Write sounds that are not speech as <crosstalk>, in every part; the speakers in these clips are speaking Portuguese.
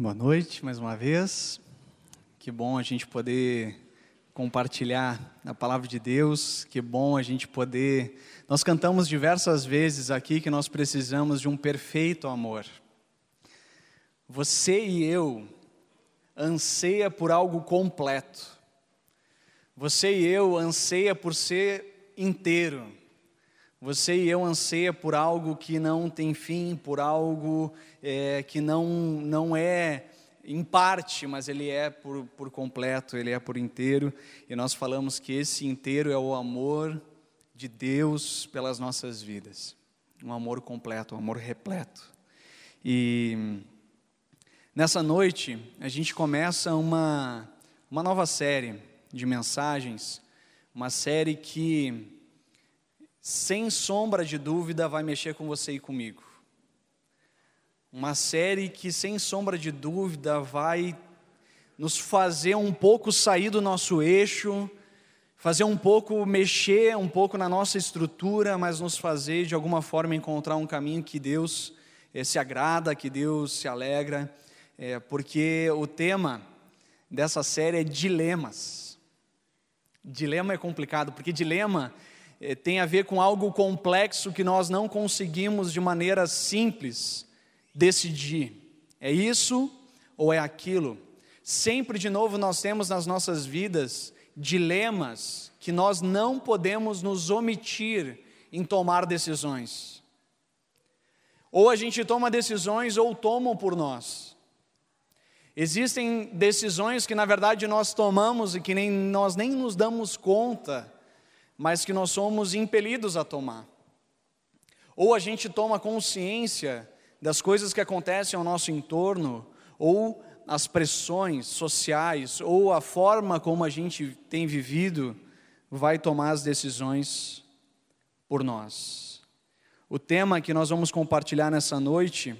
Boa noite mais uma vez. Que bom a gente poder compartilhar a palavra de Deus. Que bom a gente poder. Nós cantamos diversas vezes aqui que nós precisamos de um perfeito amor. Você e eu anseia por algo completo. Você e eu anseia por ser inteiro. Você e eu anseia por algo que não tem fim, por algo é, que não, não é em parte, mas ele é por, por completo, ele é por inteiro. E nós falamos que esse inteiro é o amor de Deus pelas nossas vidas. Um amor completo, um amor repleto. E nessa noite a gente começa uma, uma nova série de mensagens, uma série que sem sombra de dúvida, vai mexer com você e comigo. Uma série que, sem sombra de dúvida, vai nos fazer um pouco sair do nosso eixo, fazer um pouco mexer um pouco na nossa estrutura, mas nos fazer de alguma forma encontrar um caminho que Deus eh, se agrada, que Deus se alegra, é, porque o tema dessa série é dilemas. Dilema é complicado, porque dilema tem a ver com algo complexo que nós não conseguimos de maneira simples decidir. É isso ou é aquilo? Sempre de novo nós temos nas nossas vidas dilemas que nós não podemos nos omitir em tomar decisões. Ou a gente toma decisões ou tomam por nós. Existem decisões que na verdade nós tomamos e que nem, nós nem nos damos conta mas que nós somos impelidos a tomar. Ou a gente toma consciência das coisas que acontecem ao nosso entorno, ou as pressões sociais, ou a forma como a gente tem vivido, vai tomar as decisões por nós. O tema que nós vamos compartilhar nessa noite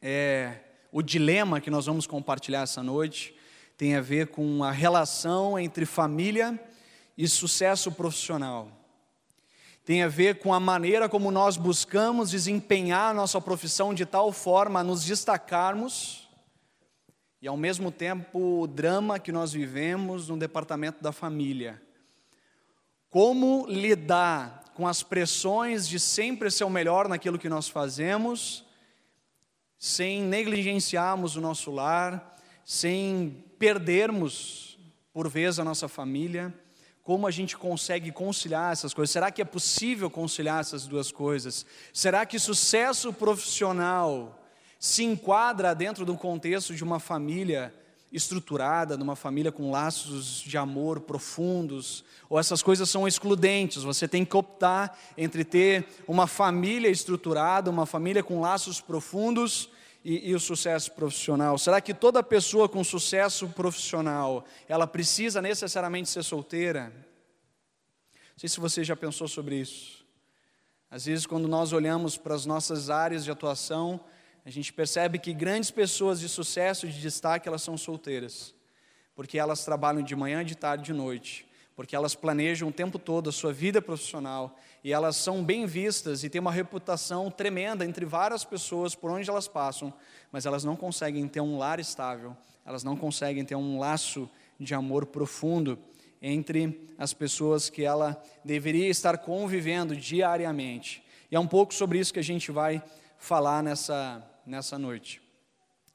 é o dilema que nós vamos compartilhar essa noite tem a ver com a relação entre família e sucesso profissional. Tem a ver com a maneira como nós buscamos desempenhar a nossa profissão de tal forma a nos destacarmos e, ao mesmo tempo, o drama que nós vivemos no departamento da família. Como lidar com as pressões de sempre ser o melhor naquilo que nós fazemos, sem negligenciarmos o nosso lar, sem perdermos, por vezes, a nossa família como a gente consegue conciliar essas coisas? Será que é possível conciliar essas duas coisas? Será que sucesso profissional se enquadra dentro do contexto de uma família estruturada, de uma família com laços de amor profundos? Ou essas coisas são excludentes? Você tem que optar entre ter uma família estruturada, uma família com laços profundos e, e, o sucesso profissional? Será que toda pessoa com sucesso profissional, ela precisa necessariamente ser solteira? Não sei se você já pensou sobre isso. Às vezes, quando nós olhamos para as nossas áreas de atuação, a gente percebe que grandes pessoas de sucesso, de destaque, elas são solteiras, porque elas trabalham de manhã, de tarde, de noite, porque elas planejam o tempo todo a sua vida profissional e elas são bem vistas e têm uma reputação tremenda entre várias pessoas por onde elas passam, mas elas não conseguem ter um lar estável, elas não conseguem ter um laço de amor profundo entre as pessoas que ela deveria estar convivendo diariamente. E é um pouco sobre isso que a gente vai falar nessa, nessa noite.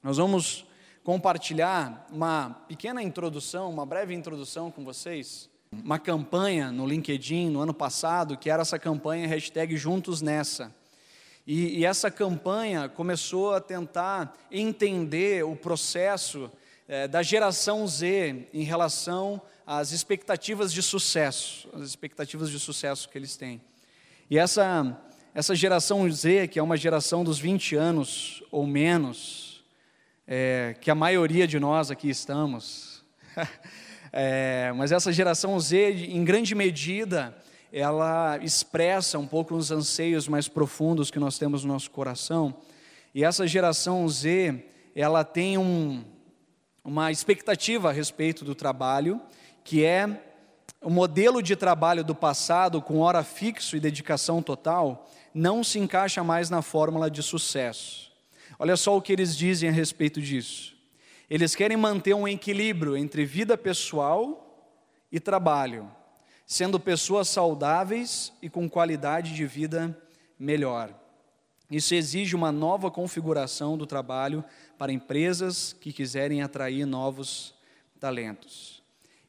Nós vamos compartilhar uma pequena introdução, uma breve introdução com vocês uma campanha no LinkedIn no ano passado, que era essa campanha hashtag Juntos Nessa. E, e essa campanha começou a tentar entender o processo é, da geração Z em relação às expectativas de sucesso, as expectativas de sucesso que eles têm. E essa, essa geração Z, que é uma geração dos 20 anos ou menos, é, que a maioria de nós aqui estamos, <laughs> É, mas essa geração Z, em grande medida, ela expressa um pouco os anseios mais profundos que nós temos no nosso coração. E essa geração Z, ela tem um, uma expectativa a respeito do trabalho, que é o modelo de trabalho do passado, com hora fixo e dedicação total, não se encaixa mais na fórmula de sucesso. Olha só o que eles dizem a respeito disso. Eles querem manter um equilíbrio entre vida pessoal e trabalho, sendo pessoas saudáveis e com qualidade de vida melhor. Isso exige uma nova configuração do trabalho para empresas que quiserem atrair novos talentos.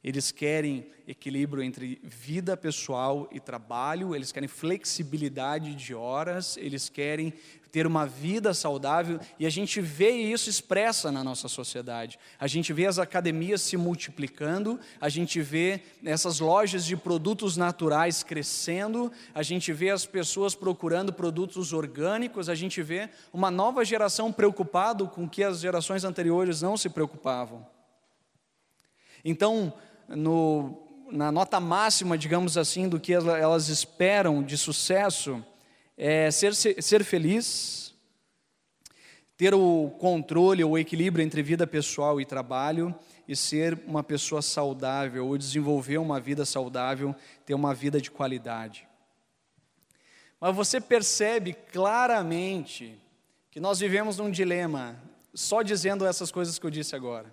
Eles querem equilíbrio entre vida pessoal e trabalho, eles querem flexibilidade de horas, eles querem ter uma vida saudável e a gente vê isso expressa na nossa sociedade. A gente vê as academias se multiplicando, a gente vê essas lojas de produtos naturais crescendo, a gente vê as pessoas procurando produtos orgânicos, a gente vê uma nova geração preocupado com que as gerações anteriores não se preocupavam. Então, no, na nota máxima, digamos assim, do que elas esperam de sucesso, é ser, ser feliz, ter o controle, o equilíbrio entre vida pessoal e trabalho, e ser uma pessoa saudável, ou desenvolver uma vida saudável, ter uma vida de qualidade. Mas você percebe claramente que nós vivemos num dilema, só dizendo essas coisas que eu disse agora.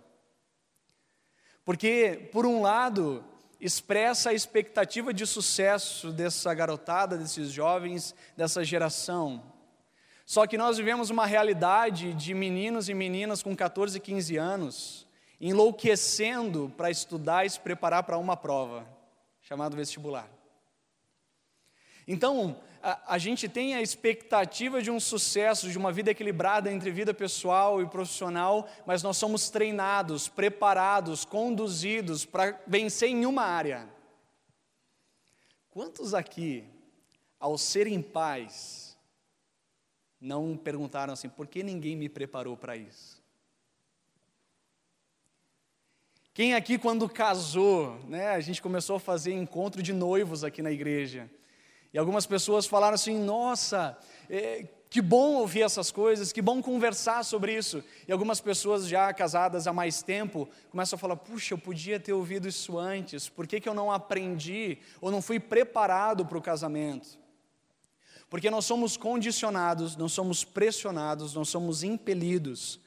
Porque, por um lado, expressa a expectativa de sucesso dessa garotada, desses jovens, dessa geração. Só que nós vivemos uma realidade de meninos e meninas com 14 e 15 anos enlouquecendo para estudar e se preparar para uma prova, chamada vestibular. Então, a, a, gente tem a expectativa de um sucesso, de uma vida equilibrada entre vida pessoal e profissional, mas nós somos treinados, preparados, conduzidos para vencer em uma área. Quantos aqui, ao serem pais, não perguntaram assim, por que ninguém me preparou para isso? Quem aqui, quando casou, né, a gente começou a fazer encontro de noivos aqui na igreja. E algumas pessoas falaram assim: nossa, é, que bom ouvir essas coisas, que bom conversar sobre isso. E algumas pessoas já casadas há mais tempo começam a falar: puxa, eu podia ter ouvido isso antes, por que, que eu não aprendi ou não fui preparado para o casamento? Porque nós somos condicionados, nós somos pressionados, nós somos impelidos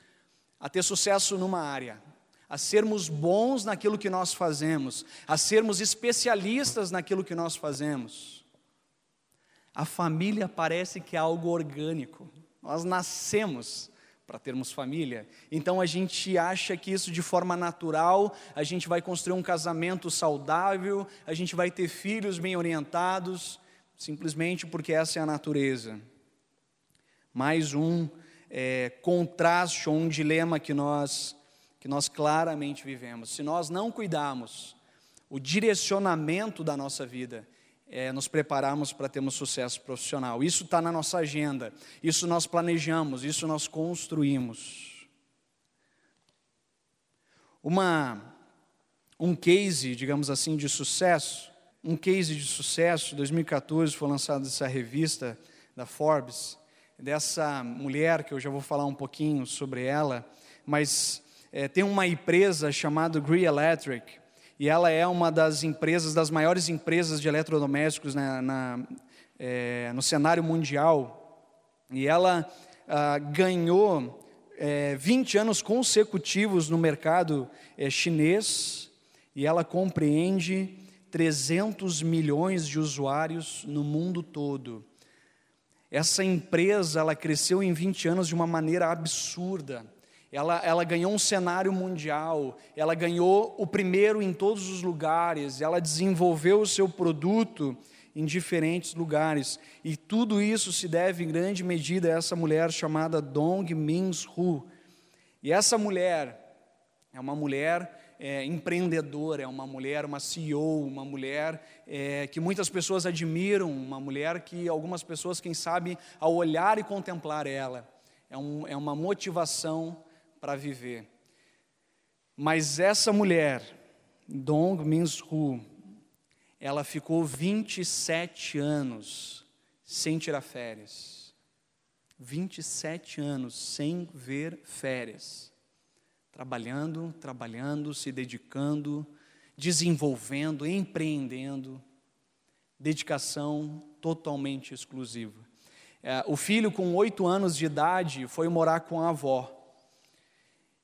a ter sucesso numa área, a sermos bons naquilo que nós fazemos, a sermos especialistas naquilo que nós fazemos. A família parece que é algo orgânico. Nós nascemos para termos família. Então a gente acha que isso de forma natural, a gente vai construir um casamento saudável, a gente vai ter filhos bem orientados, simplesmente porque essa é a natureza. Mais um é, contraste ou um dilema que nós, que nós claramente vivemos. Se nós não cuidarmos o direcionamento da nossa vida, é, nos prepararmos para termos sucesso profissional. Isso está na nossa agenda, isso nós planejamos, isso nós construímos. Uma, um case, digamos assim, de sucesso, um case de sucesso, 2014 foi lançada essa revista da Forbes, dessa mulher, que eu já vou falar um pouquinho sobre ela, mas é, tem uma empresa chamada Gree Electric, e ela é uma das empresas, das maiores empresas de eletrodomésticos na, na é, no cenário mundial. E ela ah, ganhou é, 20 anos consecutivos no mercado é, chinês, e ela compreende 300 milhões de usuários no mundo todo. Essa empresa ela cresceu em 20 anos de uma maneira absurda. Ela, ela ganhou um cenário mundial, ela ganhou o primeiro em todos os lugares, ela desenvolveu o seu produto em diferentes lugares. E tudo isso se deve em grande medida a essa mulher chamada Dong Min-hu. E essa mulher é uma mulher é, empreendedora, é uma mulher, uma CEO, uma mulher é, que muitas pessoas admiram, uma mulher que algumas pessoas, quem sabe, ao olhar e contemplar ela, é, um, é uma motivação para viver. Mas essa mulher, Dong Min-hu, ela ficou 27 anos sem tirar férias. 27 anos sem ver férias. Trabalhando, trabalhando, se dedicando, desenvolvendo, empreendendo. Dedicação totalmente exclusiva. É, o filho, com oito anos de idade, foi morar com a avó.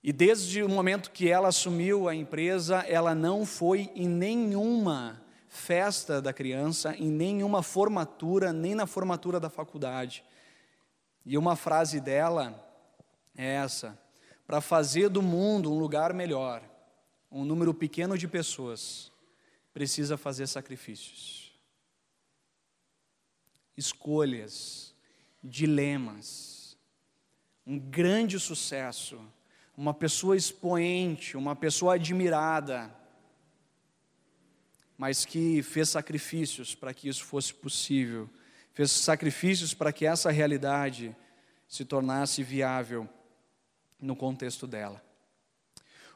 E desde o momento que ela assumiu a empresa, ela não foi em nenhuma festa da criança, em nenhuma formatura, nem na formatura da faculdade. E uma frase dela é essa: para fazer do mundo um lugar melhor, um número pequeno de pessoas precisa fazer sacrifícios, escolhas, dilemas, um grande sucesso, uma pessoa expoente, uma pessoa admirada, mas que fez sacrifícios para que isso fosse possível, fez sacrifícios para que essa realidade se tornasse viável no contexto dela.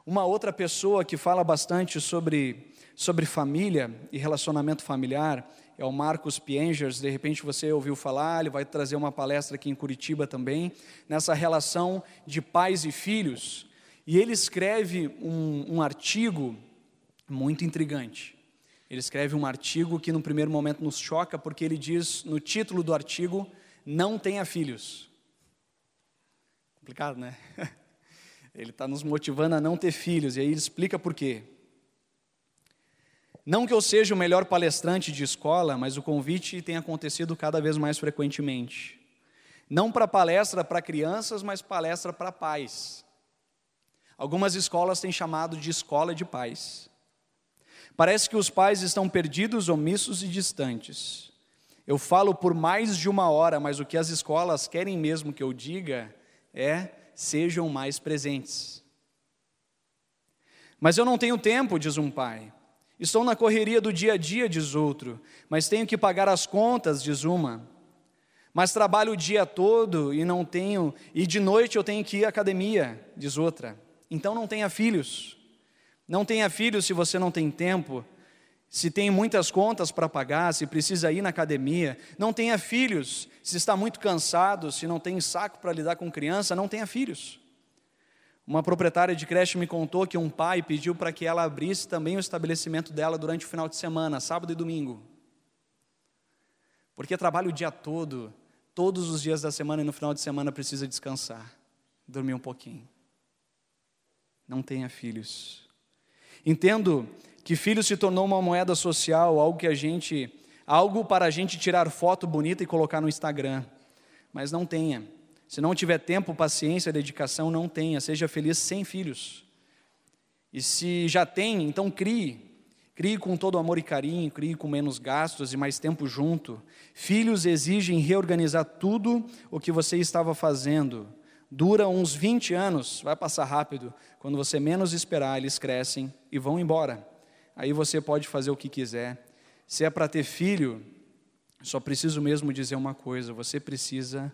Uma outra pessoa que fala bastante sobre, sobre família e relacionamento familiar é o Marcos Piengers. De repente você ouviu falar, ele vai trazer uma palestra aqui em Curitiba também, nessa relação de pais e filhos. E ele escreve um, um artigo muito intrigante. Ele escreve um artigo que, no primeiro momento, nos choca, porque ele diz no título do artigo: Não tenha filhos. Complicado, né? <laughs> Ele está nos motivando a não ter filhos, e aí ele explica por quê. Não que eu seja o melhor palestrante de escola, mas o convite tem acontecido cada vez mais frequentemente. Não para palestra para crianças, mas palestra para pais. Algumas escolas têm chamado de escola de pais. Parece que os pais estão perdidos, omissos e distantes. Eu falo por mais de uma hora, mas o que as escolas querem mesmo que eu diga é sejam mais presentes. Mas eu não tenho tempo, diz um pai. Estou na correria do dia a dia, diz outro. Mas tenho que pagar as contas, diz uma. Mas trabalho o dia todo e não tenho, e de noite eu tenho que ir à academia, diz outra. Então não tenha filhos. Não tenha filhos se você não tem tempo se tem muitas contas para pagar, se precisa ir na academia, não tenha filhos, se está muito cansado, se não tem saco para lidar com criança, não tenha filhos. Uma proprietária de creche me contou que um pai pediu para que ela abrisse também o estabelecimento dela durante o final de semana, sábado e domingo. Porque trabalha o dia todo, todos os dias da semana e no final de semana precisa descansar, dormir um pouquinho. Não tenha filhos. Entendo que filho se tornou uma moeda social, algo que a gente, algo para a gente tirar foto bonita e colocar no Instagram. Mas não tenha. Se não tiver tempo, paciência, dedicação, não tenha. Seja feliz sem filhos. E se já tem, então crie. Crie com todo amor e carinho, crie com menos gastos e mais tempo junto. Filhos exigem reorganizar tudo o que você estava fazendo. Dura uns 20 anos, vai passar rápido. Quando você menos esperar, eles crescem e vão embora aí você pode fazer o que quiser. Se é para ter filho, só preciso mesmo dizer uma coisa: você precisa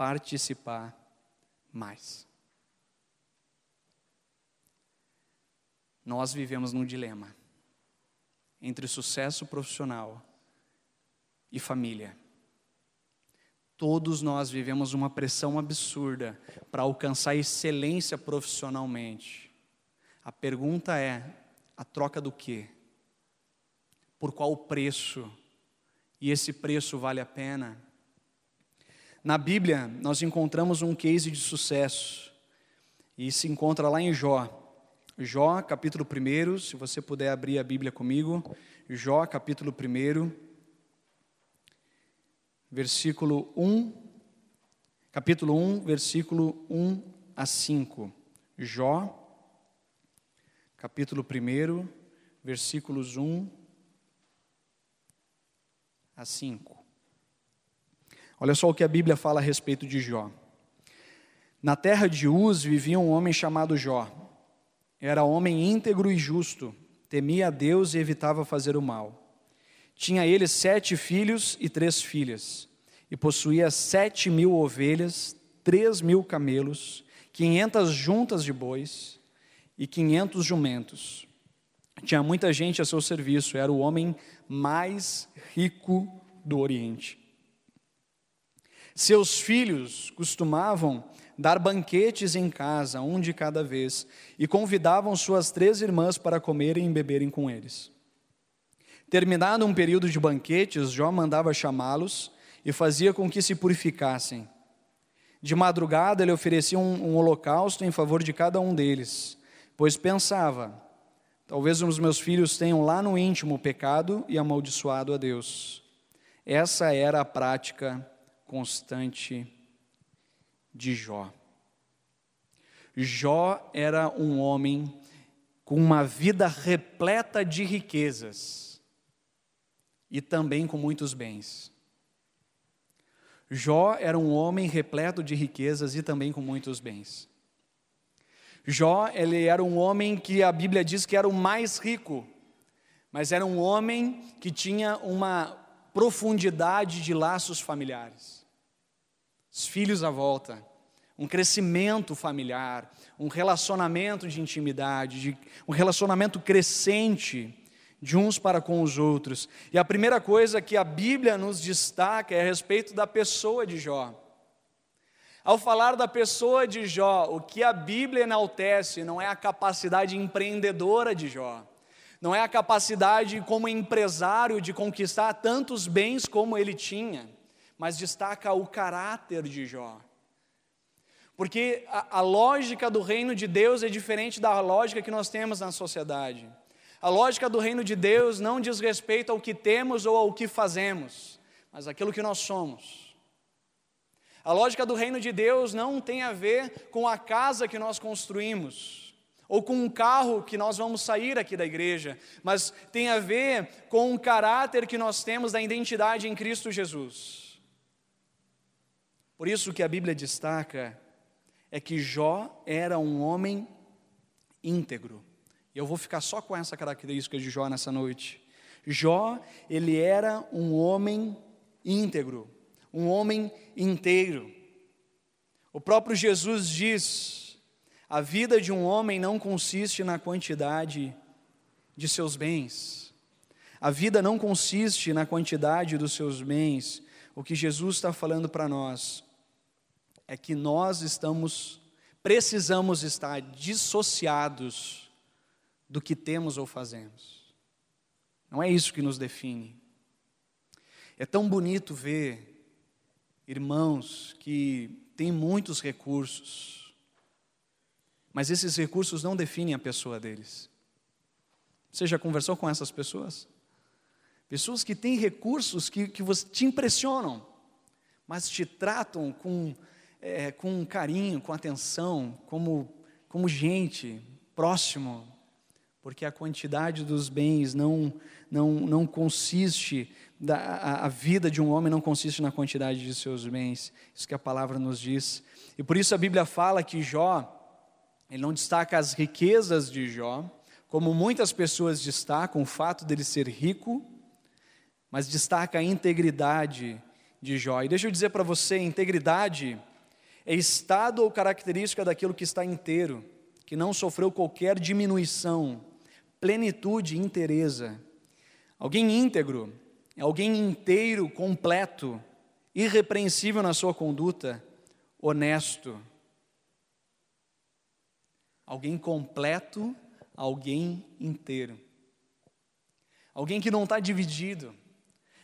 participar mais. Nós vivemos num dilema entre sucesso profissional e família. Todos nós vivemos uma pressão absurda para alcançar excelência profissionalmente. A pergunta é: a troca do quê? Por qual preço? E esse preço vale a pena? Na Bíblia, nós encontramos um case de sucesso. E se encontra lá em Jó. Jó, capítulo 1, se você puder abrir a Bíblia comigo. Jó, capítulo 1, versículo 1. Capítulo 1, versículo 1 a 5. Jó, capítulo 1, versículos 1 a 5. Olha só o que a Bíblia fala a respeito de Jó. Na terra de Uz vivia um homem chamado Jó. Era homem íntegro e justo, temia a Deus e evitava fazer o mal. Tinha ele sete filhos e três filhas, e possuía sete mil ovelhas, três mil camelos, quinhentas juntas de bois e quinhentos jumentos. Tinha muita gente a seu serviço, era o homem mais rico do Oriente. Seus filhos costumavam dar banquetes em casa, um de cada vez, e convidavam suas três irmãs para comerem e beberem com eles. Terminado um período de banquetes, Jó mandava chamá-los e fazia com que se purificassem. De madrugada ele oferecia um, um holocausto em favor de cada um deles, pois pensava: talvez os meus filhos tenham lá no íntimo pecado e amaldiçoado a Deus. Essa era a prática constante de Jó. Jó era um homem com uma vida repleta de riquezas e também com muitos bens. Jó era um homem repleto de riquezas e também com muitos bens. Jó, ele era um homem que a Bíblia diz que era o mais rico, mas era um homem que tinha uma profundidade de laços familiares. Os filhos à volta, um crescimento familiar, um relacionamento de intimidade, de, um relacionamento crescente de uns para com os outros. E a primeira coisa que a Bíblia nos destaca é a respeito da pessoa de Jó. Ao falar da pessoa de Jó, o que a Bíblia enaltece não é a capacidade empreendedora de Jó, não é a capacidade como empresário de conquistar tantos bens como ele tinha, mas destaca o caráter de Jó. Porque a, a, lógica do reino de Deus é diferente da lógica que nós temos na sociedade. A lógica do reino de Deus não diz respeito ao que temos ou ao que fazemos, mas aquilo que nós somos. A lógica do reino de Deus não tem a ver com a casa que nós construímos, ou com um carro que nós vamos sair aqui da igreja, mas tem a ver com o caráter que nós temos da identidade em Cristo Jesus. Por isso que a Bíblia destaca é que Jó era um homem íntegro. E eu vou ficar só com essa característica de Jó nessa noite. Jó, ele era um homem íntegro, um homem inteiro. O próprio Jesus diz: a vida de um homem não consiste na quantidade de seus bens. A vida não consiste na quantidade dos seus bens. O que Jesus está falando para nós é que nós estamos, precisamos estar dissociados do que temos ou fazemos. Não é isso que nos define. É tão bonito ver irmãos que têm muitos recursos, mas esses recursos não definem a pessoa deles. Você já conversou com essas pessoas? Pessoas que têm recursos que, que te impressionam, mas te tratam com é, com carinho, com atenção, como, como gente, próximo, porque a quantidade dos bens não, não, não consiste, da, a, a vida de um homem não consiste na quantidade de seus bens, isso que a palavra nos diz. E por isso a Bíblia fala que Jó, ele não destaca as riquezas de Jó, como muitas pessoas destacam o fato dele ser rico, mas destaca a integridade de Jó. E deixa eu dizer para você, integridade é estado ou característica daquilo que está inteiro, que não sofreu qualquer diminuição, plenitude, inteireza. Alguém íntegro, alguém inteiro, completo, irrepreensível na sua conduta, honesto. Alguém completo, alguém inteiro. Alguém que não está dividido.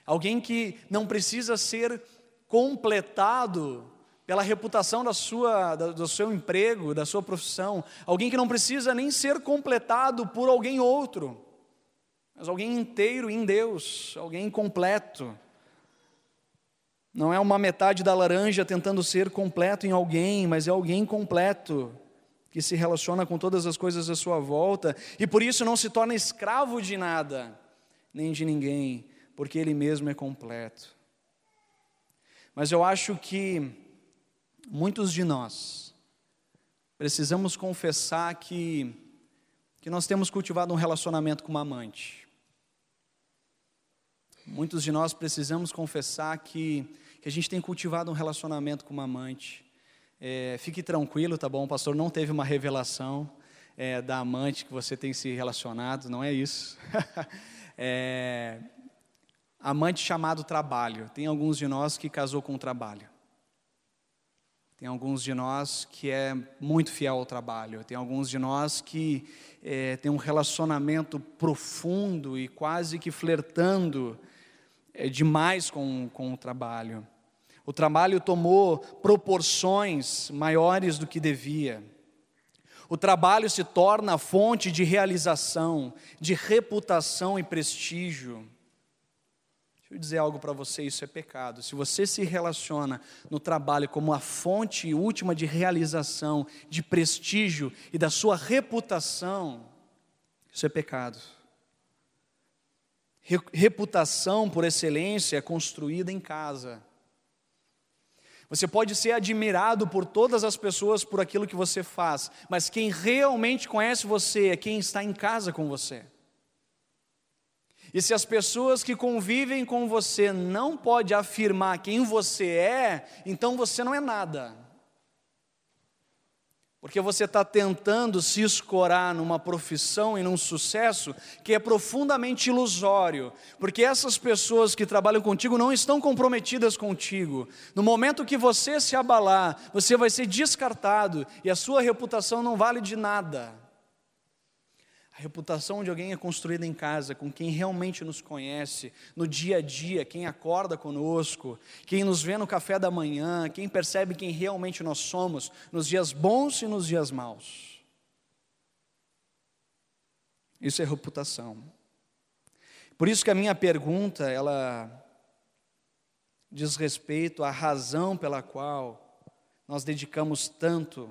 Alguém que não precisa ser completado pela reputação da sua, do seu emprego, da sua profissão, alguém que não precisa nem ser completado por alguém outro, mas alguém inteiro em Deus, alguém completo. Não é uma metade da laranja tentando ser completo em alguém, mas é alguém completo, que se relaciona com todas as coisas à sua volta e por isso não se torna escravo de nada, nem de ninguém, porque ele mesmo é completo. Mas eu acho que muitos de nós precisamos confessar que, que nós temos cultivado um relacionamento com uma amante. Muitos de nós precisamos confessar que, que a gente tem cultivado um relacionamento com uma amante. É, fique tranquilo, tá bom? O pastor não teve uma revelação é, da amante que você tem se relacionado, não é isso. <laughs> é, amante chamado trabalho. Tem alguns de nós que casou com o trabalho. Tem alguns de nós que é muito fiel ao trabalho, tem alguns de nós que é, tem um relacionamento profundo e quase que flertando é, demais com, com o trabalho. O trabalho tomou proporções maiores do que devia. O trabalho se torna fonte de realização, de reputação e prestígio. Deixa eu dizer algo para você: isso é pecado. Se você se relaciona no trabalho como a fonte última de realização, de prestígio e da sua reputação, isso é pecado. Reputação, por excelência, é construída em casa. Você pode ser admirado por todas as pessoas por aquilo que você faz, mas quem realmente conhece você é quem está em casa com você. E se as pessoas que convivem com você não podem afirmar quem você é, então você não é nada. Porque você está tentando se escorar numa profissão e num sucesso que é profundamente ilusório. Porque essas pessoas que trabalham contigo não estão comprometidas contigo. No momento que você se abalar, você vai ser descartado e a sua reputação não vale de nada. A reputação de alguém é construída em casa, com quem realmente nos conhece, no dia a dia, quem acorda conosco, quem nos vê no café da manhã, quem percebe quem realmente nós somos, nos dias bons e nos dias maus. Isso é reputação. Por isso que a minha pergunta, ela diz respeito à razão pela qual nós dedicamos tanto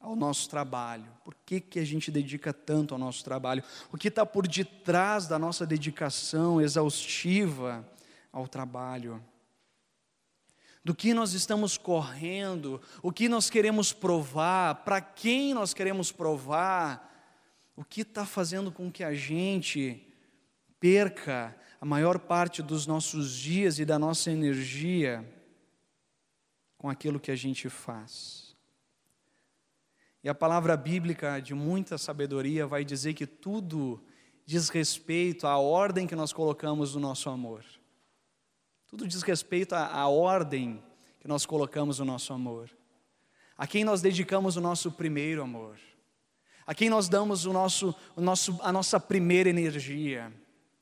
ao nosso trabalho? Por que, que a gente dedica tanto ao nosso trabalho? O que está por detrás da nossa dedicação exaustiva ao trabalho? Do que nós estamos correndo? O que nós queremos provar? Para quem nós queremos provar? O que está fazendo com que a gente perca a maior parte dos nossos dias e da nossa energia com aquilo que a gente faz? E a palavra bíblica de muita sabedoria vai dizer que tudo diz respeito à ordem que nós colocamos no nosso amor. Tudo diz respeito à, à ordem que nós colocamos no nosso amor. A quem nós dedicamos o nosso primeiro amor. A quem nós damos o nosso, o nosso, a nossa primeira energia.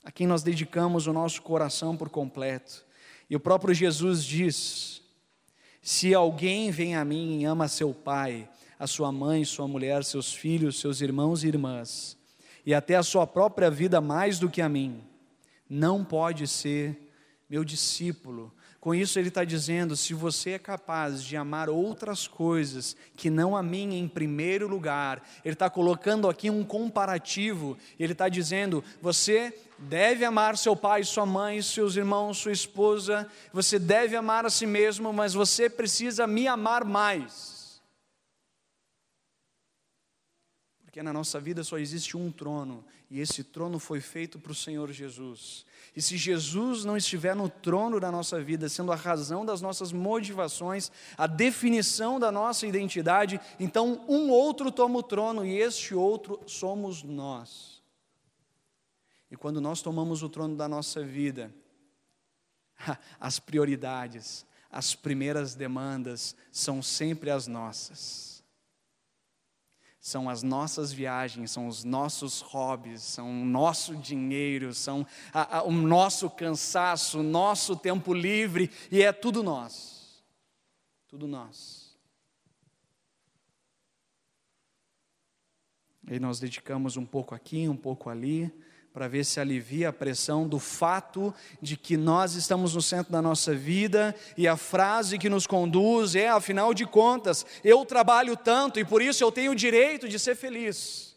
A quem nós dedicamos o nosso coração por completo. E o próprio Jesus diz: Se alguém vem a mim e ama seu pai, a sua mãe, sua mulher, seus filhos, seus irmãos e irmãs, e até a sua própria vida mais do que a mim, não pode ser meu discípulo. Com isso, ele está dizendo: se você é capaz de amar outras coisas que não a mim em primeiro lugar, ele está colocando aqui um comparativo, ele está dizendo: você deve amar seu pai, sua mãe, seus irmãos, sua esposa, você deve amar a si mesmo, mas você precisa me amar mais. Porque na nossa vida só existe um trono, e esse trono foi feito para o Senhor Jesus. E se Jesus não estiver no trono da nossa vida, sendo a razão das nossas motivações, a definição da nossa identidade, então um outro toma o trono e este outro somos nós. E quando nós tomamos o trono da nossa vida, <laughs> as prioridades, as primeiras demandas são sempre as nossas são as nossas viagens, são os nossos hobbies, são o nosso dinheiro, são a, a, o nosso cansaço, o nosso tempo livre, e é tudo nós. Tudo nós. E nós dedicamos um pouco aqui, um pouco ali, para ver se alivia a pressão do fato de que nós estamos no centro da nossa vida e a frase que nos conduz é, afinal de contas, eu trabalho tanto e por isso eu tenho o direito de ser feliz.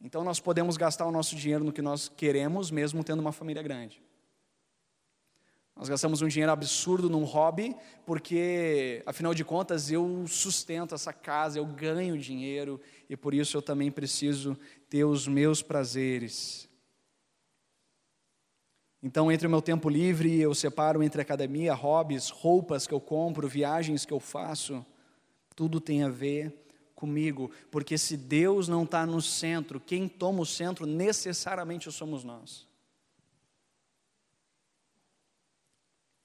Então nós podemos gastar o nosso dinheiro no que nós queremos, mesmo tendo uma família grande. Nós gastamos um dinheiro absurdo num hobby, porque, afinal de contas, eu sustento essa casa, eu ganho dinheiro, e por isso eu também preciso ter os meus prazeres. Então, entre o meu tempo livre, eu separo entre academia, hobbies, roupas que eu compro, viagens que eu faço, tudo tem a ver comigo, porque se Deus não está no centro, quem toma o centro necessariamente somos nós.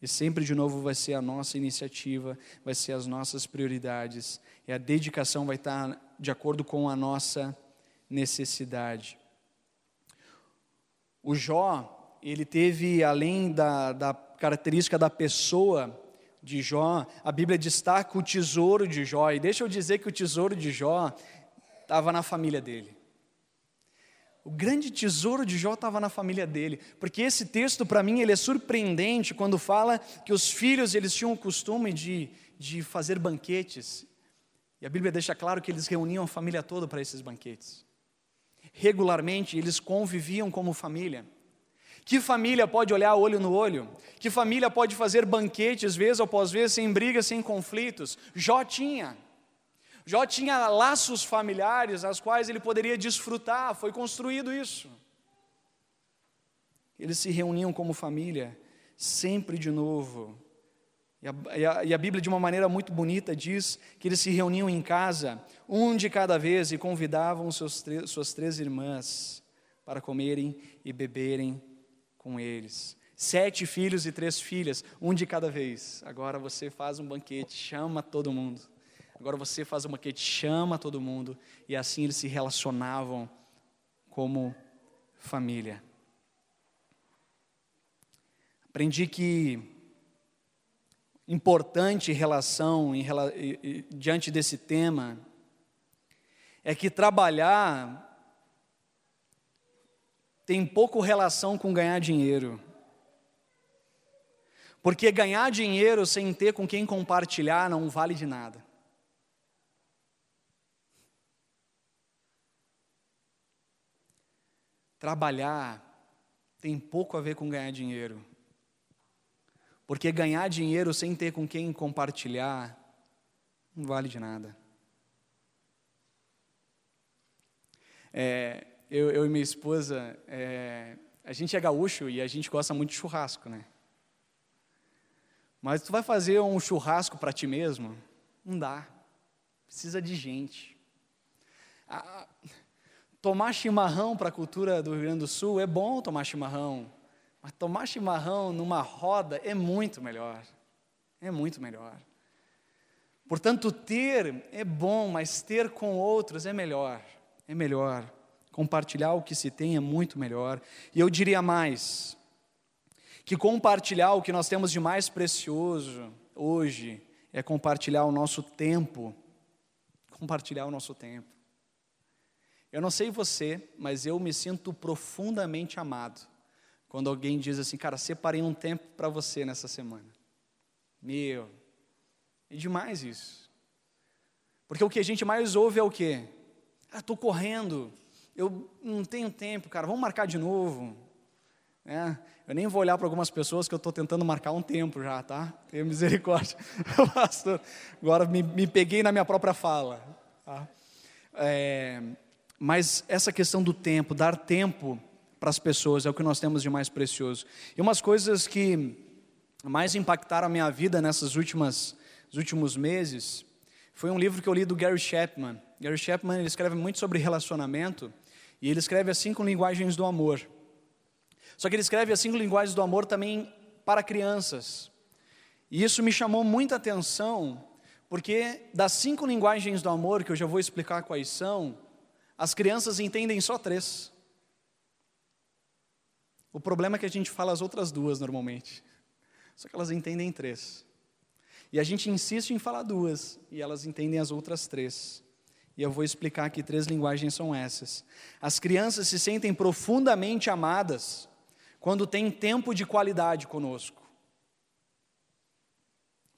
E sempre de novo vai ser a nossa iniciativa, vai ser as nossas prioridades, e a dedicação vai estar de acordo com a nossa necessidade. O Jó, ele teve, além da, da característica da pessoa de Jó, a Bíblia destaca o tesouro de Jó. E deixa eu dizer que o tesouro de Jó estava na família dele. O grande tesouro de Jó estava na família dele, porque esse texto para mim ele é surpreendente quando fala que os filhos eles tinham o costume de, de fazer banquetes. E a Bíblia deixa claro que eles reuniam a família toda para esses banquetes. Regularmente eles conviviam como família. Que família pode olhar olho no olho? Que família pode fazer banquetes vez após vez sem brigas, sem conflitos? Jó tinha. Jó tinha laços familiares as quais ele poderia desfrutar, foi construído isso. Eles se reuniam como família, sempre de novo. E a, e, a, e a, Bíblia, de uma maneira muito bonita, diz que eles se reuniam em casa, um de cada vez, e convidavam seus, suas três irmãs para comerem e beberem com eles. Sete filhos e três filhas, um de cada vez. Agora você faz um banquete, chama todo mundo. Agora você faz uma que chama todo mundo e assim eles se relacionavam como família. Aprendi que importante relação em, diante desse tema é que trabalhar tem pouco relação com ganhar dinheiro. Porque ganhar dinheiro sem ter com quem compartilhar não vale de nada. Trabalhar tem pouco a ver com ganhar dinheiro. Porque ganhar dinheiro sem ter com quem compartilhar não vale de nada. É, eu, eu, e minha esposa, é, a gente é gaúcho e a gente gosta muito de churrasco, né? Mas tu vai fazer um churrasco para ti mesmo? Não dá. Precisa de gente. Tomar chimarrão para a cultura do Rio Grande do Sul é bom tomar chimarrão, mas tomar chimarrão numa roda é muito melhor. É muito melhor. Portanto, ter é bom, mas ter com outros é melhor. É melhor. Compartilhar o que se tem é muito melhor. E eu diria mais: que compartilhar o que nós temos de mais precioso hoje é compartilhar o nosso tempo. Compartilhar o nosso tempo. Eu não sei você, mas eu me sinto profundamente amado quando alguém diz assim, cara, separei um tempo para você nessa semana. Meu, é demais isso. Porque o que a gente mais ouve é o quê? Ah, estou correndo, eu não tenho tempo, cara, vamos marcar de novo. É, eu nem vou olhar para algumas pessoas que eu estou tentando marcar um tempo já, tá? Tenha misericórdia. <laughs> Pastor, agora me, me, peguei na minha própria fala. Tá? É, mas essa questão do tempo, dar tempo para as pessoas é o que nós temos de mais precioso. E umas coisas que mais impactaram a minha vida nessas últimas últimos meses foi um livro que eu li do Gary Chapman. Gary Chapman ele escreve muito sobre relacionamento e ele escreve as cinco linguagens do amor. Só que ele escreve as cinco linguagens do amor também para crianças. E isso me chamou muita atenção, porque das cinco linguagens do amor, que eu já vou explicar quais são, as crianças entendem só três. O problema é que a gente fala as outras duas normalmente. Só que elas entendem três. E a gente insiste em falar duas, e elas entendem as outras três. E eu vou explicar que três linguagens são essas. As crianças se sentem profundamente amadas quando têm tempo de qualidade conosco.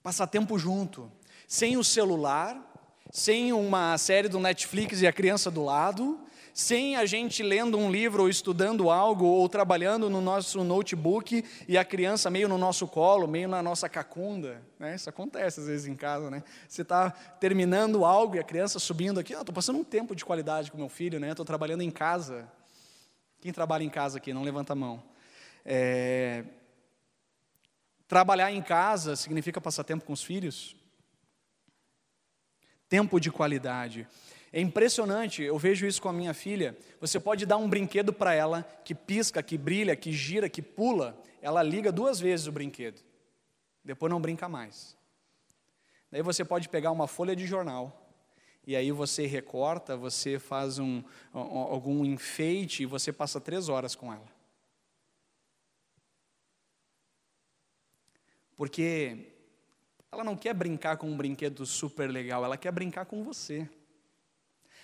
Passar tempo junto, sem o celular, sem uma série do Netflix e a criança do lado, sem a gente lendo um livro ou estudando algo ou trabalhando no nosso notebook e a criança meio no nosso colo, meio na nossa cacunda, né? Isso acontece às vezes em casa, né? Você está terminando algo e a criança subindo aqui, estou passando um tempo de qualidade com meu filho, né? Estou trabalhando em casa. Quem trabalha em casa aqui? Não levanta a mão. É... Trabalhar em casa significa passar tempo com os filhos? Tempo de qualidade. É impressionante, eu vejo isso com a minha filha. Você pode dar um brinquedo para ela que pisca, que brilha, que gira, que pula, ela liga duas vezes o brinquedo. Depois não brinca mais. Daí você pode pegar uma folha de jornal e aí você recorta, você faz um, algum enfeite e você passa três horas com ela. Porque ela não quer brincar com um brinquedo super legal, ela quer brincar com você.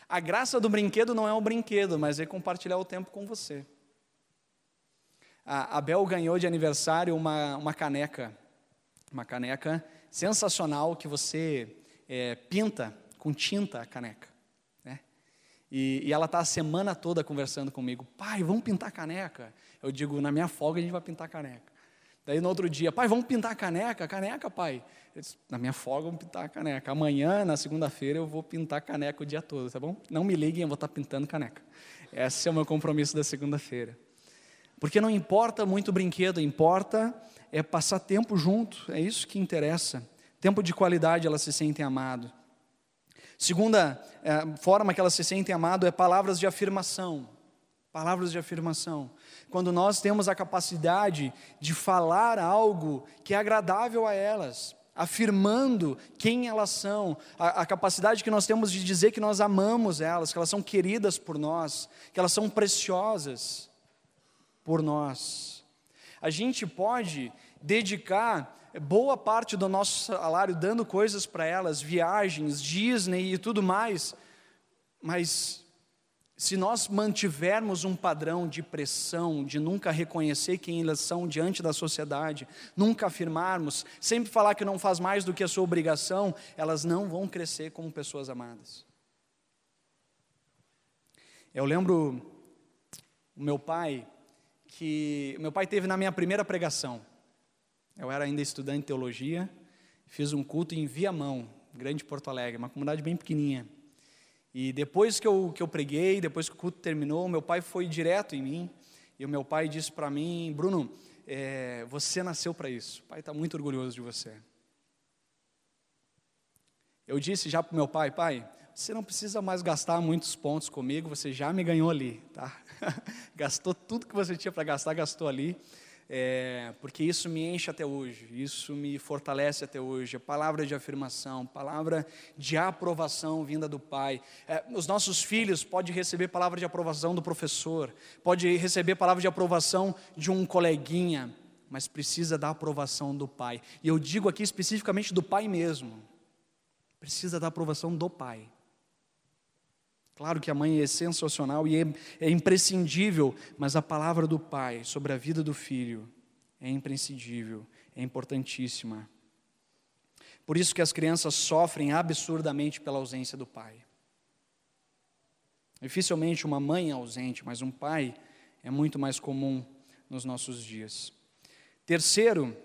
A graça do brinquedo não é o brinquedo, mas é compartilhar o tempo com você. A Bel ganhou de aniversário uma, uma caneca, uma caneca sensacional que você é, pinta com tinta a caneca. Né? E, e ela está a semana toda conversando comigo, pai, vamos pintar a caneca. Eu digo, na minha folga a gente vai pintar a caneca. Daí no outro dia, pai, vamos pintar a caneca? Caneca, pai? Disse, na minha folga, vamos pintar a caneca. Amanhã, na segunda-feira, eu vou pintar caneca o dia todo, tá bom? Não me liguem, eu vou estar pintando caneca. Esse é o meu compromisso da segunda-feira. Porque não importa muito brinquedo, importa é passar tempo junto, é isso que interessa. Tempo de qualidade, elas se sentem amado. Segunda é, forma que elas se sentem amado é palavras de afirmação. Palavras de afirmação quando nós temos a capacidade de falar algo que é agradável a elas, afirmando quem elas são, a, a, capacidade que nós temos de dizer que nós amamos elas, que elas são queridas por nós, que elas são preciosas por nós. A gente pode dedicar boa parte do nosso salário dando coisas para elas, viagens, Disney e tudo mais, mas se nós mantivermos um padrão de pressão, de nunca reconhecer quem elas são diante da sociedade, nunca afirmarmos, sempre falar que não faz mais do que a sua obrigação, elas não vão crescer como pessoas amadas. Eu lembro o meu pai, que meu pai teve na minha primeira pregação. Eu era ainda estudante de teologia, fiz um culto em Viamão, Grande Porto Alegre, uma comunidade bem pequenininha. E depois que eu, que eu preguei, depois que o culto terminou, meu pai foi direto em mim. E o meu pai disse para mim: Bruno, é, você nasceu para isso. O pai está muito orgulhoso de você. Eu disse já para o meu pai: Pai, você não precisa mais gastar muitos pontos comigo, você já me ganhou ali, tá? <laughs> Gastou tudo que você tinha para gastar, gastou ali é, porque isso me enche até hoje, isso me fortalece até hoje. A palavra de afirmação, palavra de aprovação vinda do Pai. É, os nossos filhos podem receber palavra de aprovação do professor, pode receber palavra de aprovação de um coleguinha, mas precisa da aprovação do Pai. E eu digo aqui especificamente do Pai mesmo. Precisa da aprovação do Pai. Claro que a mãe é sensacional e é, é imprescindível, mas a palavra do pai sobre a vida do filho é imprescindível, é importantíssima. Por isso que as crianças sofrem absurdamente pela ausência do pai. Dificilmente uma mãe é ausente, mas um pai é muito mais comum nos nossos dias. Terceiro,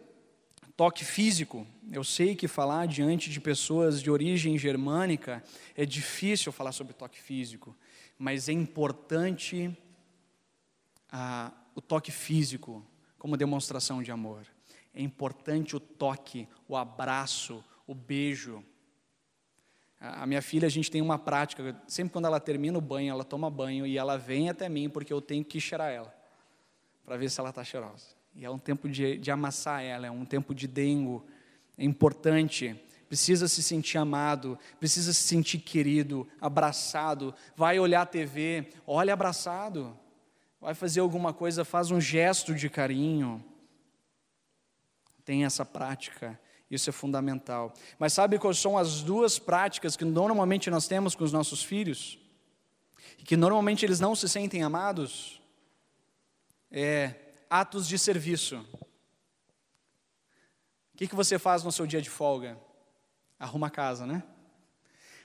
Toque físico. Eu sei que falar diante de pessoas de origem germânica é difícil falar sobre toque físico, mas é importante ah, o toque físico como demonstração de amor. É importante o toque, o abraço, o beijo. A minha filha, a gente tem uma prática, sempre quando ela termina o banho, ela toma banho e ela vem até mim porque eu tenho que cheirar ela, para ver se ela está cheirosa. E é um tempo de, de amassar ela, é um tempo de dengo. É importante. Precisa se sentir amado, precisa se sentir querido, abraçado. Vai olhar a TV, olha abraçado. Vai fazer alguma coisa, faz um gesto de carinho. Tem essa prática. Isso é fundamental. Mas sabe quais são as duas práticas que normalmente nós temos com os nossos filhos? E que normalmente eles não se sentem amados? É atos de serviço. O que, que você faz no seu dia de folga? Arruma a casa, né?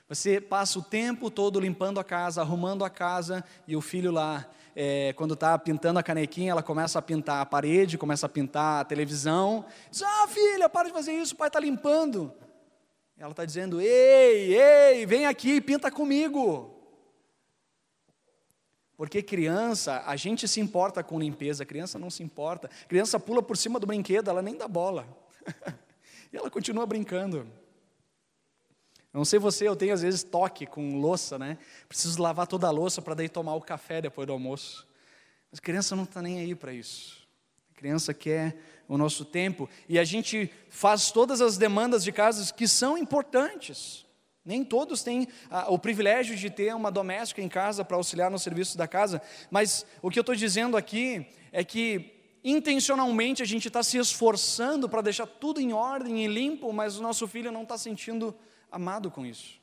Você passa o tempo todo limpando a casa, arrumando a casa, e o filho lá, é, quando está pintando a canequinha, ela começa a pintar a parede, começa a pintar a televisão. Diz: Ah, filha, para de fazer isso, o pai está limpando. Ela está dizendo: Ei, ei, vem aqui, pinta comigo. Porque criança, a gente se importa com limpeza, criança não se importa. Criança pula por cima do brinquedo, ela nem dá bola. <laughs> e ela continua brincando. Não sei você, eu tenho às vezes toque com louça, né? Preciso lavar toda a louça para daí tomar o café depois do almoço. Mas criança não está nem aí para isso. A criança quer o nosso tempo. E a gente faz todas as demandas de casa que são importantes. Nem todos têm ah, o privilégio de ter uma doméstica em casa para auxiliar no serviço da casa, mas o que eu estou dizendo aqui é que intencionalmente a gente está se esforçando para deixar tudo em ordem e limpo, mas o nosso filho não está sentindo amado com isso.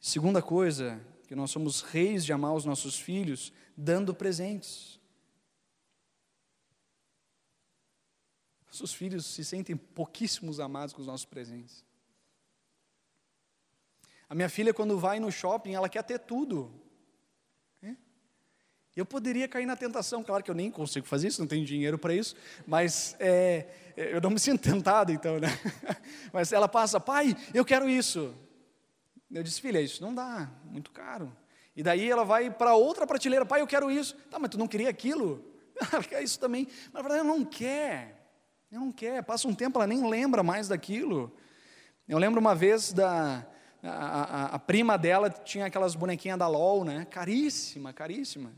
Segunda coisa, que nós somos reis de amar os nossos filhos, dando presentes. Nossos filhos se sentem pouquíssimos amados com os nossos presentes. A minha filha, quando vai no shopping, ela quer ter tudo. Eu poderia cair na tentação, claro que eu nem consigo fazer isso, não tenho dinheiro para isso, mas é, eu não me sinto tentado então, né? <laughs> Mas ela passa, pai, eu quero isso. Eu disse, filha, isso não dá, muito caro. E daí ela vai para outra prateleira, pai, eu quero isso. Tá, mas tu não queria aquilo? <laughs> Ela quer isso também. Mas na verdade ela não quer. Ela não quer. Passa um tempo, ela nem lembra mais daquilo. Eu lembro uma vez da. A, a, a prima dela tinha aquelas bonequinhas da LOL, né? Caríssima, caríssima.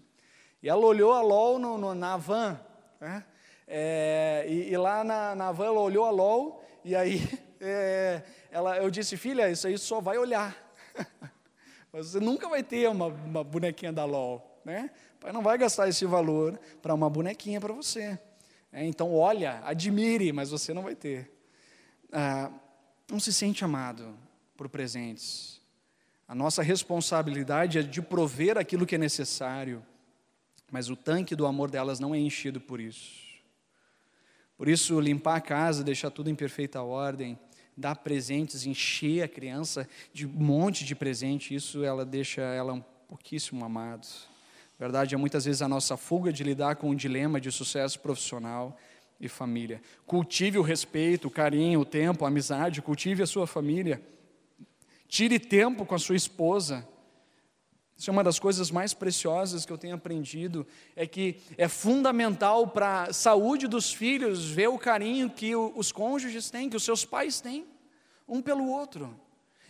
E ela olhou a LOL no, no, na van, né? É, e, e, lá na, na van ela olhou a LOL, e aí <laughs> é, ela, eu disse, filha, isso aí só vai olhar. <laughs> Você nunca vai ter uma, uma bonequinha da LOL, né? Pai não vai gastar esse valor para uma bonequinha para você. É, então, olha, admire, mas você não vai ter. Ah, não se sente amado por presentes. A nossa responsabilidade é de prover aquilo que é necessário mas o tanque do amor delas não é enchido por isso. Por isso, limpar a casa, deixar tudo em perfeita ordem, dar presentes, encher a criança de um monte de presente, isso ela deixa ela um pouquíssimo amado. Verdade é muitas vezes a nossa fuga de lidar com o dilema de sucesso profissional e família. Cultive o respeito, o carinho, o tempo, a amizade, cultive a sua família. Tire tempo com a sua esposa isso é uma das coisas mais preciosas que eu tenho aprendido, é que é fundamental para a saúde dos filhos ver o carinho que os cônjuges têm, que os seus pais têm, um pelo outro.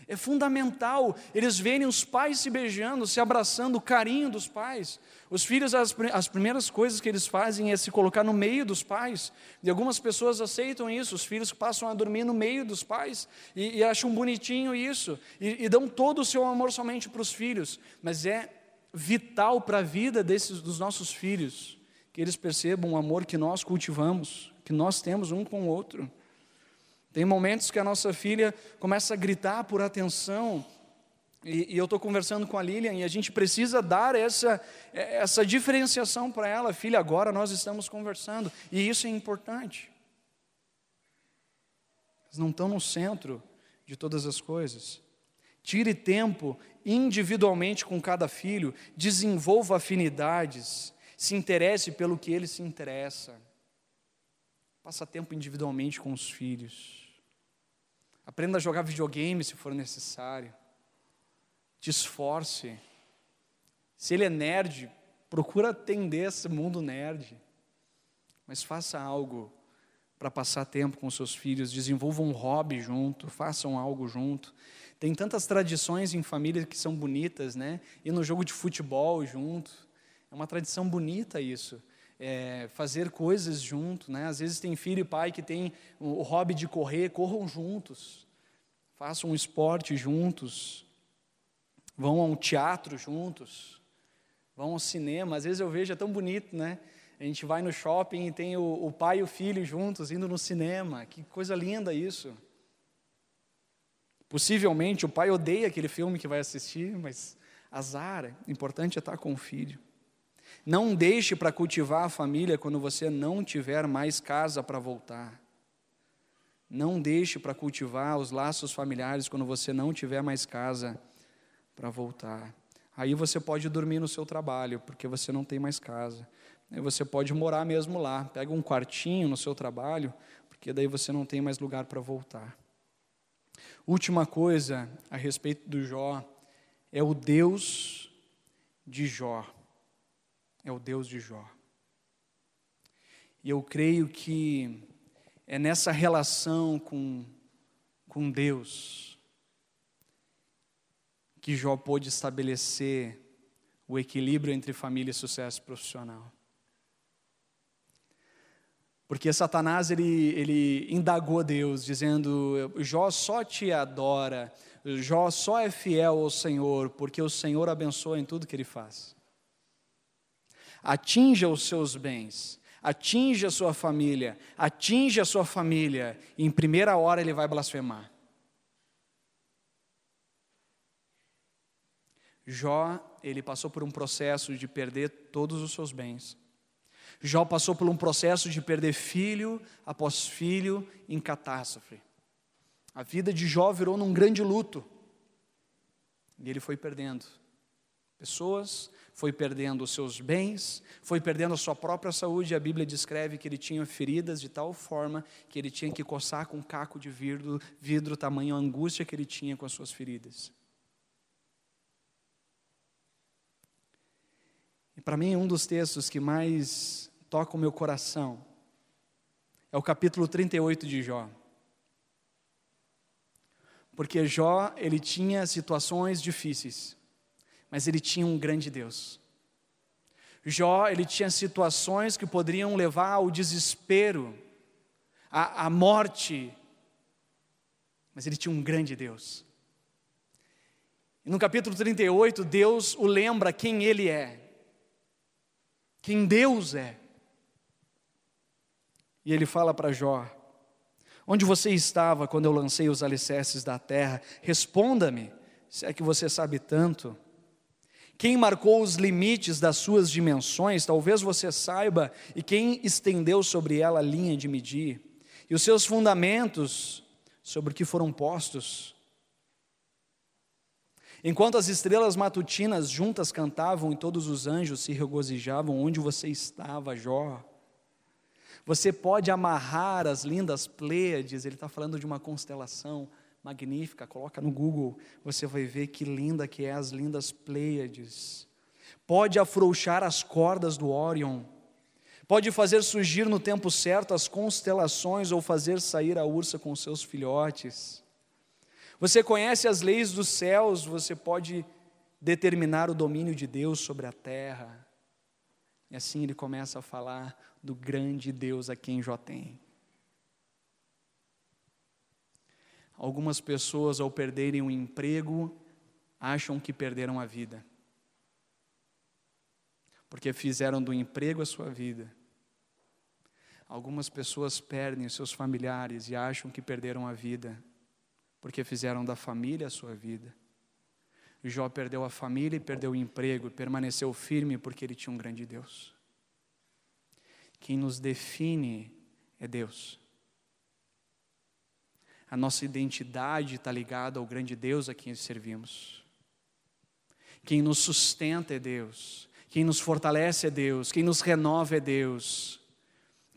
É fundamental eles verem os pais se beijando, se abraçando, o carinho dos pais. Os filhos, as, as primeiras coisas que eles fazem é se colocar no meio dos pais. E algumas pessoas aceitam isso, os filhos passam a dormir no meio dos pais e, e acham bonitinho isso. E, e dão todo o seu amor somente para os filhos. Mas é vital para a vida desses, dos nossos filhos que eles percebam o amor que nós cultivamos, que nós temos um com o outro. Tem momentos que a nossa filha começa a gritar por atenção, e, e eu estou conversando com a Lilian e a gente precisa dar essa, essa diferenciação para ela. Filha, agora nós estamos conversando, e isso é importante. Não estão no centro de todas as coisas. Tire tempo individualmente com cada filho, desenvolva afinidades, se interesse pelo que ele se interessa. Passa tempo individualmente com os filhos. Aprenda a jogar videogame se for necessário. Te esforce. Se ele é nerd, procura atender esse mundo nerd. Mas faça algo para passar tempo com seus filhos, desenvolva um hobby junto, façam algo junto. Tem tantas tradições em família que são bonitas, né? Ir no jogo de futebol junto. É uma tradição bonita isso. É, fazer coisas junto, né? Às vezes tem filho e pai que tem o hobby de correr, corram juntos, façam um esporte juntos, vão a um teatro juntos, vão ao cinema. Às vezes eu vejo, é tão bonito, né? A gente vai no shopping e tem o, o pai e o filho juntos indo no cinema. Que coisa linda isso. Possivelmente o pai odeia aquele filme que vai assistir, mas azar, o importante é estar com o filho. Não deixe para cultivar a família quando você não tiver mais casa para voltar. Não deixe para cultivar os laços familiares quando você não tiver mais casa para voltar. Aí você pode dormir no seu trabalho, porque você não tem mais casa. Aí você pode morar mesmo lá. Pega um quartinho no seu trabalho, porque daí você não tem mais lugar para voltar. Última coisa a respeito do Jó é o Deus de Jó. É o Deus de Jó. E eu creio que é nessa relação com, com Deus que Jó pôde estabelecer o equilíbrio entre família e sucesso profissional. Porque Satanás ele, ele indagou Deus, dizendo: Jó só te adora, Jó só é fiel ao Senhor, porque o Senhor abençoa em tudo que ele faz. Atinja os seus bens, atinja a sua família, atinja a sua família, e em primeira hora ele vai blasfemar. Jó, ele passou por um processo de perder todos os seus bens. Jó passou por um processo de perder filho após filho em catástrofe. A vida de Jó virou num grande luto. E ele foi perdendo pessoas, foi perdendo os seus bens, foi perdendo a sua própria saúde. A Bíblia descreve que ele tinha feridas de tal forma que ele tinha que coçar com um caco de vidro, vidro tamanho a angústia que ele tinha com as suas feridas. E para mim, um dos textos que mais toca o meu coração é o capítulo 38 de Jó. Porque Jó, ele tinha situações difíceis, mas ele tinha um grande Deus. Jó, ele tinha situações que poderiam levar ao desespero, à, à morte, mas ele tinha um grande Deus. E no capítulo 38, Deus o lembra quem ele é quem Deus é. E ele fala para Jó: Onde você estava quando eu lancei os alicerces da terra? Responda-me, se é que você sabe tanto. Quem marcou os limites das suas dimensões, talvez você saiba, e quem estendeu sobre ela a linha de medir, e os seus fundamentos sobre que foram postos. Enquanto as estrelas matutinas juntas cantavam e todos os anjos se regozijavam, onde você estava, Jó? Você pode amarrar as lindas Pleiades, ele está falando de uma constelação magnífica, coloca no Google, você vai ver que linda que é as lindas Pleiades. Pode afrouxar as cordas do Órion, pode fazer surgir no tempo certo as constelações ou fazer sair a ursa com seus filhotes. Você conhece as leis dos céus, você pode determinar o domínio de Deus sobre a terra. E assim ele começa a falar do grande Deus a quem Jó tem. Algumas pessoas, ao perderem o emprego, acham que perderam a vida, porque fizeram do emprego a sua vida. Algumas pessoas perdem seus familiares e acham que perderam a vida, porque fizeram da família a sua vida. Jó perdeu a família e perdeu o emprego, permaneceu firme porque ele tinha um grande Deus. Quem nos define é Deus. A nossa identidade está ligada ao grande Deus a quem servimos. Quem nos sustenta é Deus. Quem nos fortalece é Deus. Quem nos renova é Deus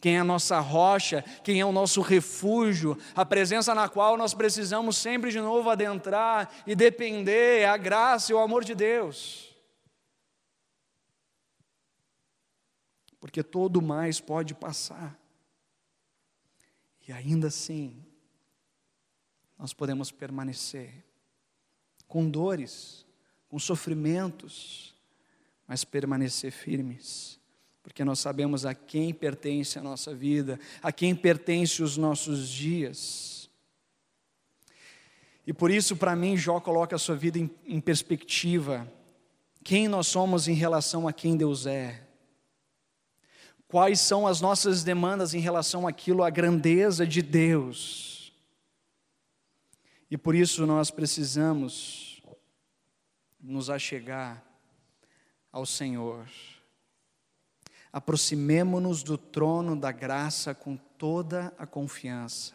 quem é a nossa rocha, quem é o nosso refúgio, a presença na qual nós precisamos sempre de novo adentrar e depender, é a graça e o amor de Deus. Porque todo mais pode passar, e ainda assim, nós podemos permanecer com dores, com sofrimentos, mas permanecer firmes porque nós sabemos a quem pertence a nossa vida, a quem pertence os nossos dias. E por isso, para mim, Jó coloca a sua vida em, em perspectiva. Quem nós somos em relação a quem Deus é? Quais são as nossas demandas em relação àquilo, à grandeza de Deus? E por isso nós precisamos nos achegar ao Senhor aproximemo-nos do trono da graça com toda a confiança,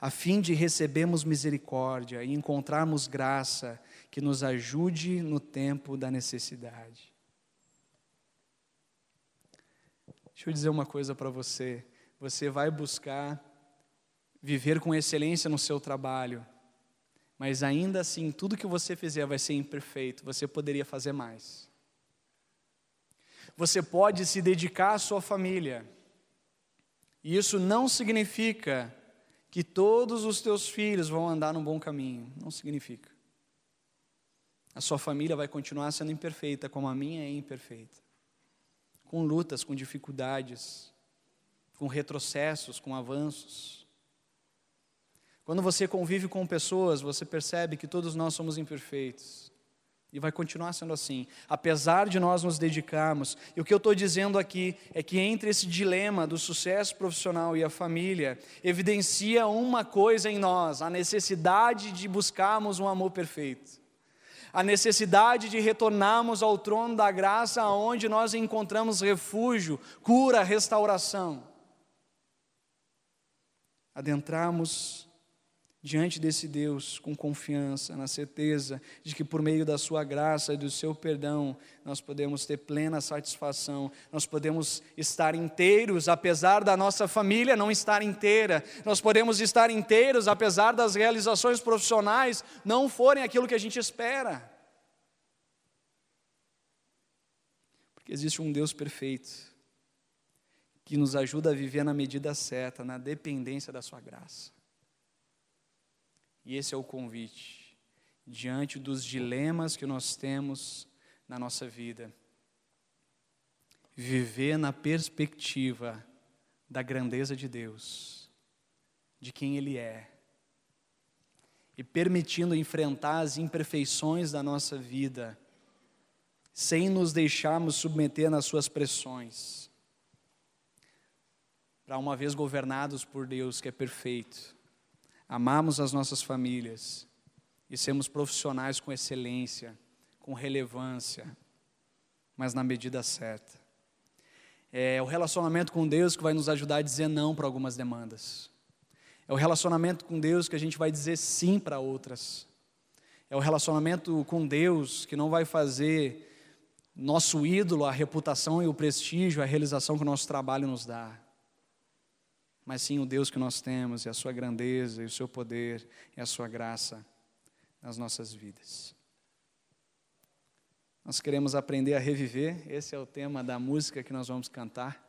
a fim de recebermos misericórdia e encontrarmos graça que nos ajude no tempo da necessidade. Deixa eu dizer uma coisa para você. Você vai buscar viver com excelência no seu trabalho, mas ainda assim, tudo que você fizer vai ser imperfeito, você poderia fazer mais você pode se dedicar à sua família. E isso não significa que todos os teus filhos vão andar no bom caminho. Não significa. A sua família vai continuar sendo imperfeita, como a minha é imperfeita. Com lutas, com dificuldades, com retrocessos, com avanços. Quando você convive com pessoas, você percebe que todos nós somos imperfeitos. E vai continuar sendo assim, apesar de nós nos dedicarmos. E o que eu estou dizendo aqui é que entre esse dilema do sucesso profissional e a família, evidencia uma coisa em nós: a necessidade de buscarmos um amor perfeito, a necessidade de retornarmos ao trono da graça, onde nós encontramos refúgio, cura, restauração. Adentrarmos diante desse Deus com confiança, na certeza de que por meio da Sua graça e do Seu perdão, nós podemos ter plena satisfação, nós podemos estar inteiros, apesar da nossa família não estar inteira, nós podemos estar inteiros, apesar das realizações profissionais não forem aquilo que a gente espera. Porque existe um Deus perfeito, que nos ajuda a viver na medida certa, na dependência da Sua graça. E esse é o convite, diante dos dilemas que nós temos na nossa vida. Viver na perspectiva da grandeza de Deus, de quem Ele é, e permitindo enfrentar as imperfeições da nossa vida, sem nos deixarmos submeter nas suas pressões, para uma vez governados por Deus que é perfeito, amarmos as nossas famílias e sermos profissionais com excelência, com relevância, mas na medida certa. É o relacionamento com Deus que vai nos ajudar a dizer não para algumas demandas. É o relacionamento com Deus que a gente vai dizer sim para outras. É o relacionamento com Deus que não vai fazer nosso ídolo a reputação e o prestígio, a realização que o nosso trabalho nos dá mas sim o Deus que nós temos, e a sua grandeza, e o seu poder, e a sua graça nas nossas vidas. Nós queremos aprender a reviver, esse é o tema da música que nós vamos cantar.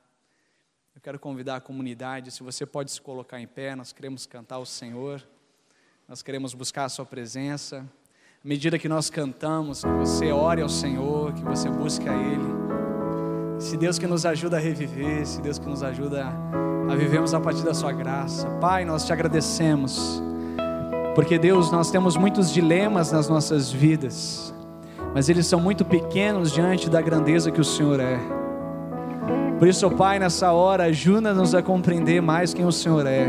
Eu quero convidar a comunidade, se você pode se colocar em pé, nós queremos cantar o Senhor, nós queremos buscar a Sua presença. À medida que nós cantamos, que você ore ao Senhor, que você busque a Ele. Se Deus que nos ajuda a reviver, se Deus que nos ajuda a a vivemos a partir da Sua graça. Pai, nós te agradecemos, porque Deus, nós temos muitos dilemas nas nossas vidas, mas eles são muito pequenos diante da grandeza que o Senhor é. Por isso, Pai, nessa hora, ajuda-nos a compreender mais quem o Senhor é.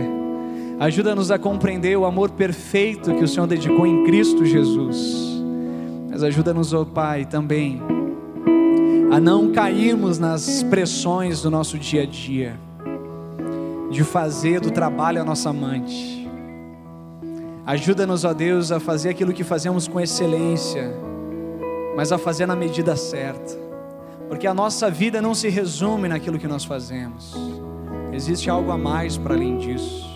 Ajuda-nos a compreender o amor perfeito que o Senhor dedicou em Cristo Jesus. Mas ajuda-nos, ó Pai, também a não cairmos nas pressões do nosso dia a dia de fazer do trabalho a nossa amante. Ajuda-nos, ó Deus, a fazer aquilo que fazemos com excelência, mas a fazer na medida certa, porque a nossa vida não se resume naquilo que nós fazemos, existe algo a mais para além disso.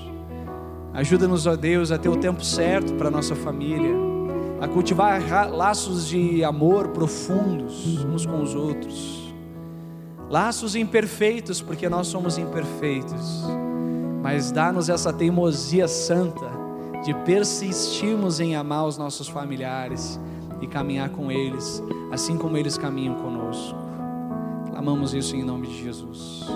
Ajuda-nos, ó Deus, a ter o tempo certo para nossa família, a cultivar laços de amor profundos uns com os outros, laços imperfeitos, porque nós somos imperfeitos mas dá-nos essa teimosia santa de persistirmos em amar os nossos familiares e caminhar com eles, assim como eles caminham conosco. Clamamos isso em nome de Jesus.